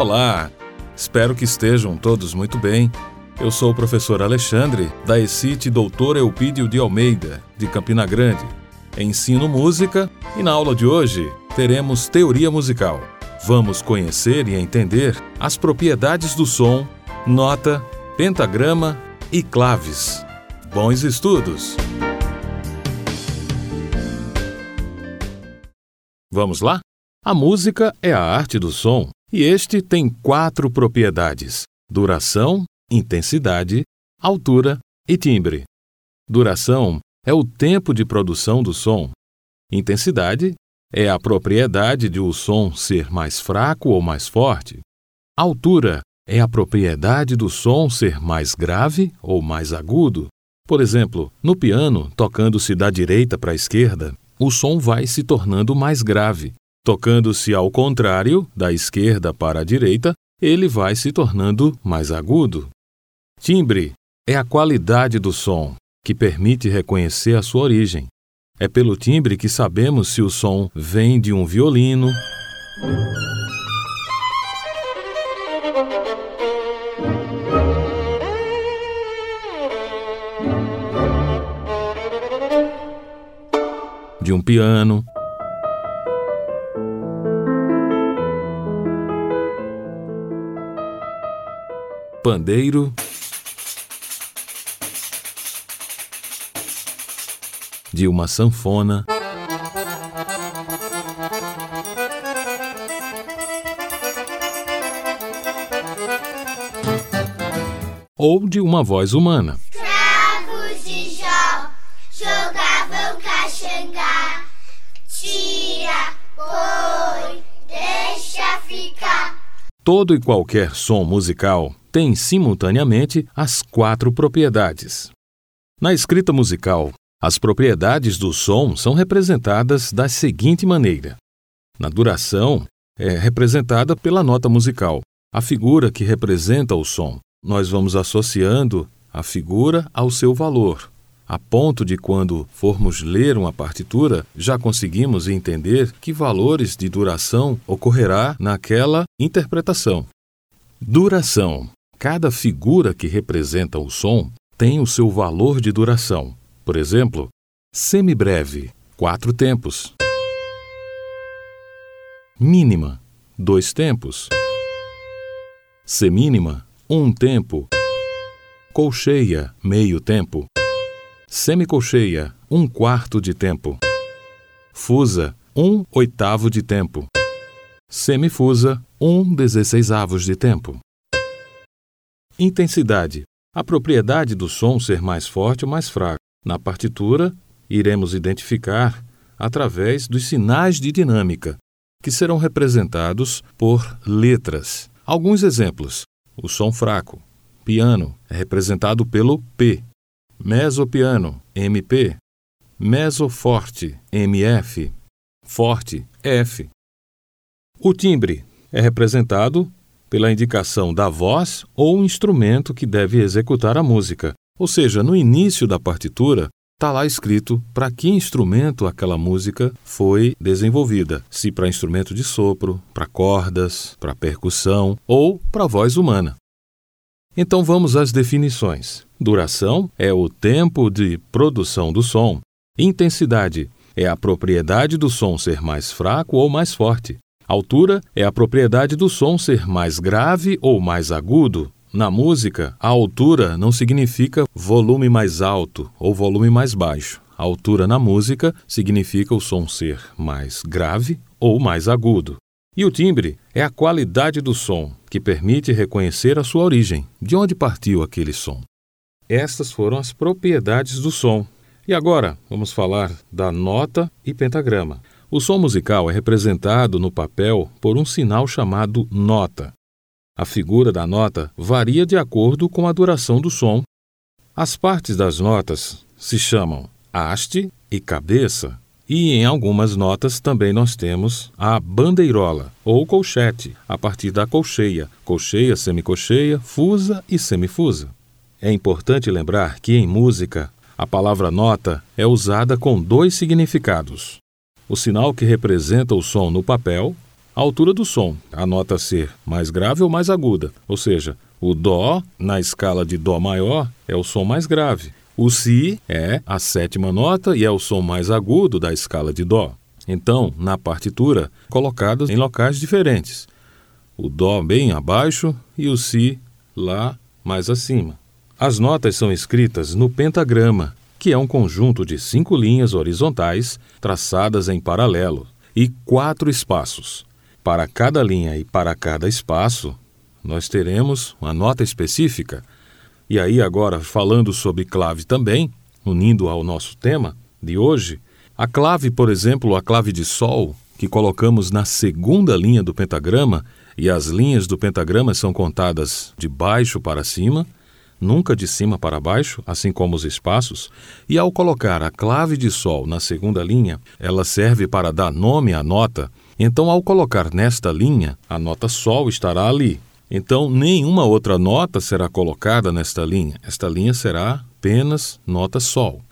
Olá! Espero que estejam todos muito bem. Eu sou o professor Alexandre, da ECIT Doutor Eupídio de Almeida, de Campina Grande. Ensino música e na aula de hoje teremos teoria musical. Vamos conhecer e entender as propriedades do som, nota, pentagrama e claves. Bons estudos! Vamos lá? A música é a arte do som e este tem quatro propriedades: duração, intensidade, altura e timbre. Duração é o tempo de produção do som. Intensidade é a propriedade de o som ser mais fraco ou mais forte. Altura é a propriedade do som ser mais grave ou mais agudo. Por exemplo, no piano, tocando-se da direita para a esquerda, o som vai se tornando mais grave. Tocando-se ao contrário, da esquerda para a direita, ele vai se tornando mais agudo. Timbre é a qualidade do som, que permite reconhecer a sua origem. É pelo timbre que sabemos se o som vem de um violino, de um piano, pandeiro, de uma sanfona. Ou de uma voz humana. Cravos de Jó jogavam caxangá. Tira, põe, deixa ficar. Todo e qualquer som musical tem simultaneamente as quatro propriedades. Na escrita musical, as propriedades do som são representadas da seguinte maneira: na duração, é representada pela nota musical, a figura que representa o som. Nós vamos associando a figura ao seu valor, a ponto de quando formos ler uma partitura, já conseguimos entender que valores de duração ocorrerá naquela interpretação. Duração. Cada figura que representa o som tem o seu valor de duração. Por exemplo, semibreve, quatro tempos. Mínima, dois tempos. Semínima, um tempo. Colcheia, meio tempo. Semicolcheia, um quarto de tempo. Fusa, um oitavo de tempo. Semifusa, um dezesseisavos de tempo. Intensidade, a propriedade do som ser mais forte ou mais fraco. Na partitura, iremos identificar através dos sinais de dinâmica, que serão representados por letras. Alguns exemplos: o som fraco, piano, é representado pelo P, mesopiano, MP, mesoforte, MF, forte, F. O timbre é representado pela indicação da voz ou instrumento que deve executar a música, ou seja, no início da partitura, está lá escrito para que instrumento aquela música foi desenvolvida, se para instrumento de sopro, para cordas, para percussão ou para voz humana. Então vamos às definições. Duração é o tempo de produção do som. Intensidade é a propriedade do som ser mais fraco ou mais forte. Altura é a propriedade do som ser mais grave ou mais agudo, na música, a altura não significa volume mais alto ou volume mais baixo. A altura na música significa o som ser mais grave ou mais agudo. E o timbre é a qualidade do som, que permite reconhecer a sua origem, de onde partiu aquele som. Estas foram as propriedades do som. E agora vamos falar da nota e pentagrama. O som musical é representado no papel por um sinal chamado nota. A figura da nota varia de acordo com a duração do som. As partes das notas se chamam haste e cabeça, e em algumas notas também nós temos a bandeirola ou colchete, a partir da colcheia, colcheia, semicolcheia, fusa e semifusa. É importante lembrar que em música a palavra nota é usada com dois significados: o sinal que representa o som no papel a altura do som, a nota ser mais grave ou mais aguda. Ou seja, o Dó, na escala de Dó maior, é o som mais grave. O Si é a sétima nota e é o som mais agudo da escala de Dó. Então, na partitura, colocados em locais diferentes. O Dó bem abaixo e o Si lá mais acima. As notas são escritas no pentagrama, que é um conjunto de cinco linhas horizontais traçadas em paralelo e quatro espaços. Para cada linha e para cada espaço, nós teremos uma nota específica. E aí, agora, falando sobre clave também, unindo ao nosso tema de hoje, a clave, por exemplo, a clave de Sol, que colocamos na segunda linha do pentagrama, e as linhas do pentagrama são contadas de baixo para cima, nunca de cima para baixo, assim como os espaços, e ao colocar a clave de Sol na segunda linha, ela serve para dar nome à nota. Então, ao colocar nesta linha, a nota Sol estará ali. Então, nenhuma outra nota será colocada nesta linha. Esta linha será apenas nota Sol.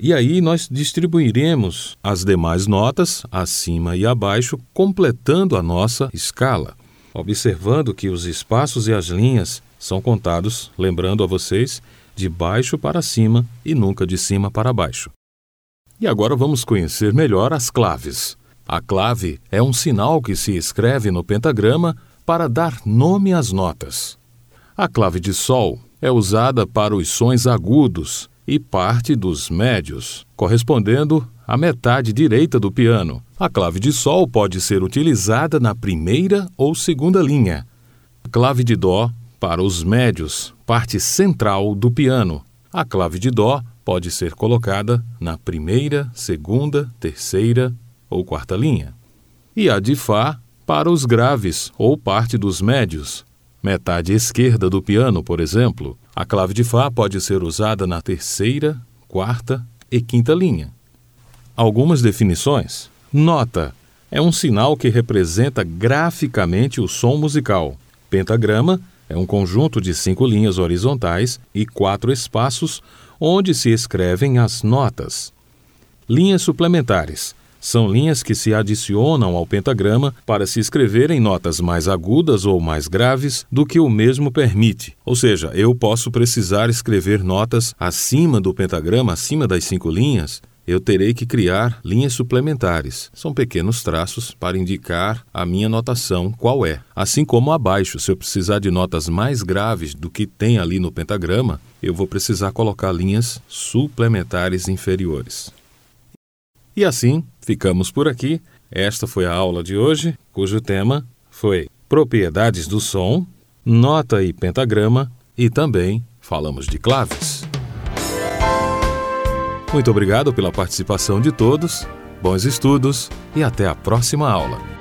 E aí nós distribuiremos as demais notas acima e abaixo, completando a nossa escala, observando que os espaços e as linhas são contados, lembrando a vocês, de baixo para cima e nunca de cima para baixo. E agora vamos conhecer melhor as claves. A clave é um sinal que se escreve no pentagrama para dar nome às notas. A clave de Sol é usada para os sons agudos e parte dos médios, correspondendo à metade direita do piano. A clave de Sol pode ser utilizada na primeira ou segunda linha. A clave de Dó para os médios, parte central do piano. A clave de Dó pode ser colocada na primeira, segunda, terceira ou quarta linha. E a de Fá para os graves ou parte dos médios. Metade esquerda do piano, por exemplo. A clave de Fá pode ser usada na terceira, quarta e quinta linha. Algumas definições. Nota é um sinal que representa graficamente o som musical. Pentagrama é um conjunto de cinco linhas horizontais e quatro espaços onde se escrevem as notas. Linhas suplementares são linhas que se adicionam ao pentagrama para se escreverem notas mais agudas ou mais graves do que o mesmo permite. Ou seja, eu posso precisar escrever notas acima do pentagrama, acima das cinco linhas, eu terei que criar linhas suplementares. São pequenos traços para indicar a minha notação qual é. Assim como abaixo, se eu precisar de notas mais graves do que tem ali no pentagrama, eu vou precisar colocar linhas suplementares inferiores. E assim, ficamos por aqui. Esta foi a aula de hoje, cujo tema foi Propriedades do som, nota e pentagrama e também falamos de claves. Muito obrigado pela participação de todos, bons estudos e até a próxima aula.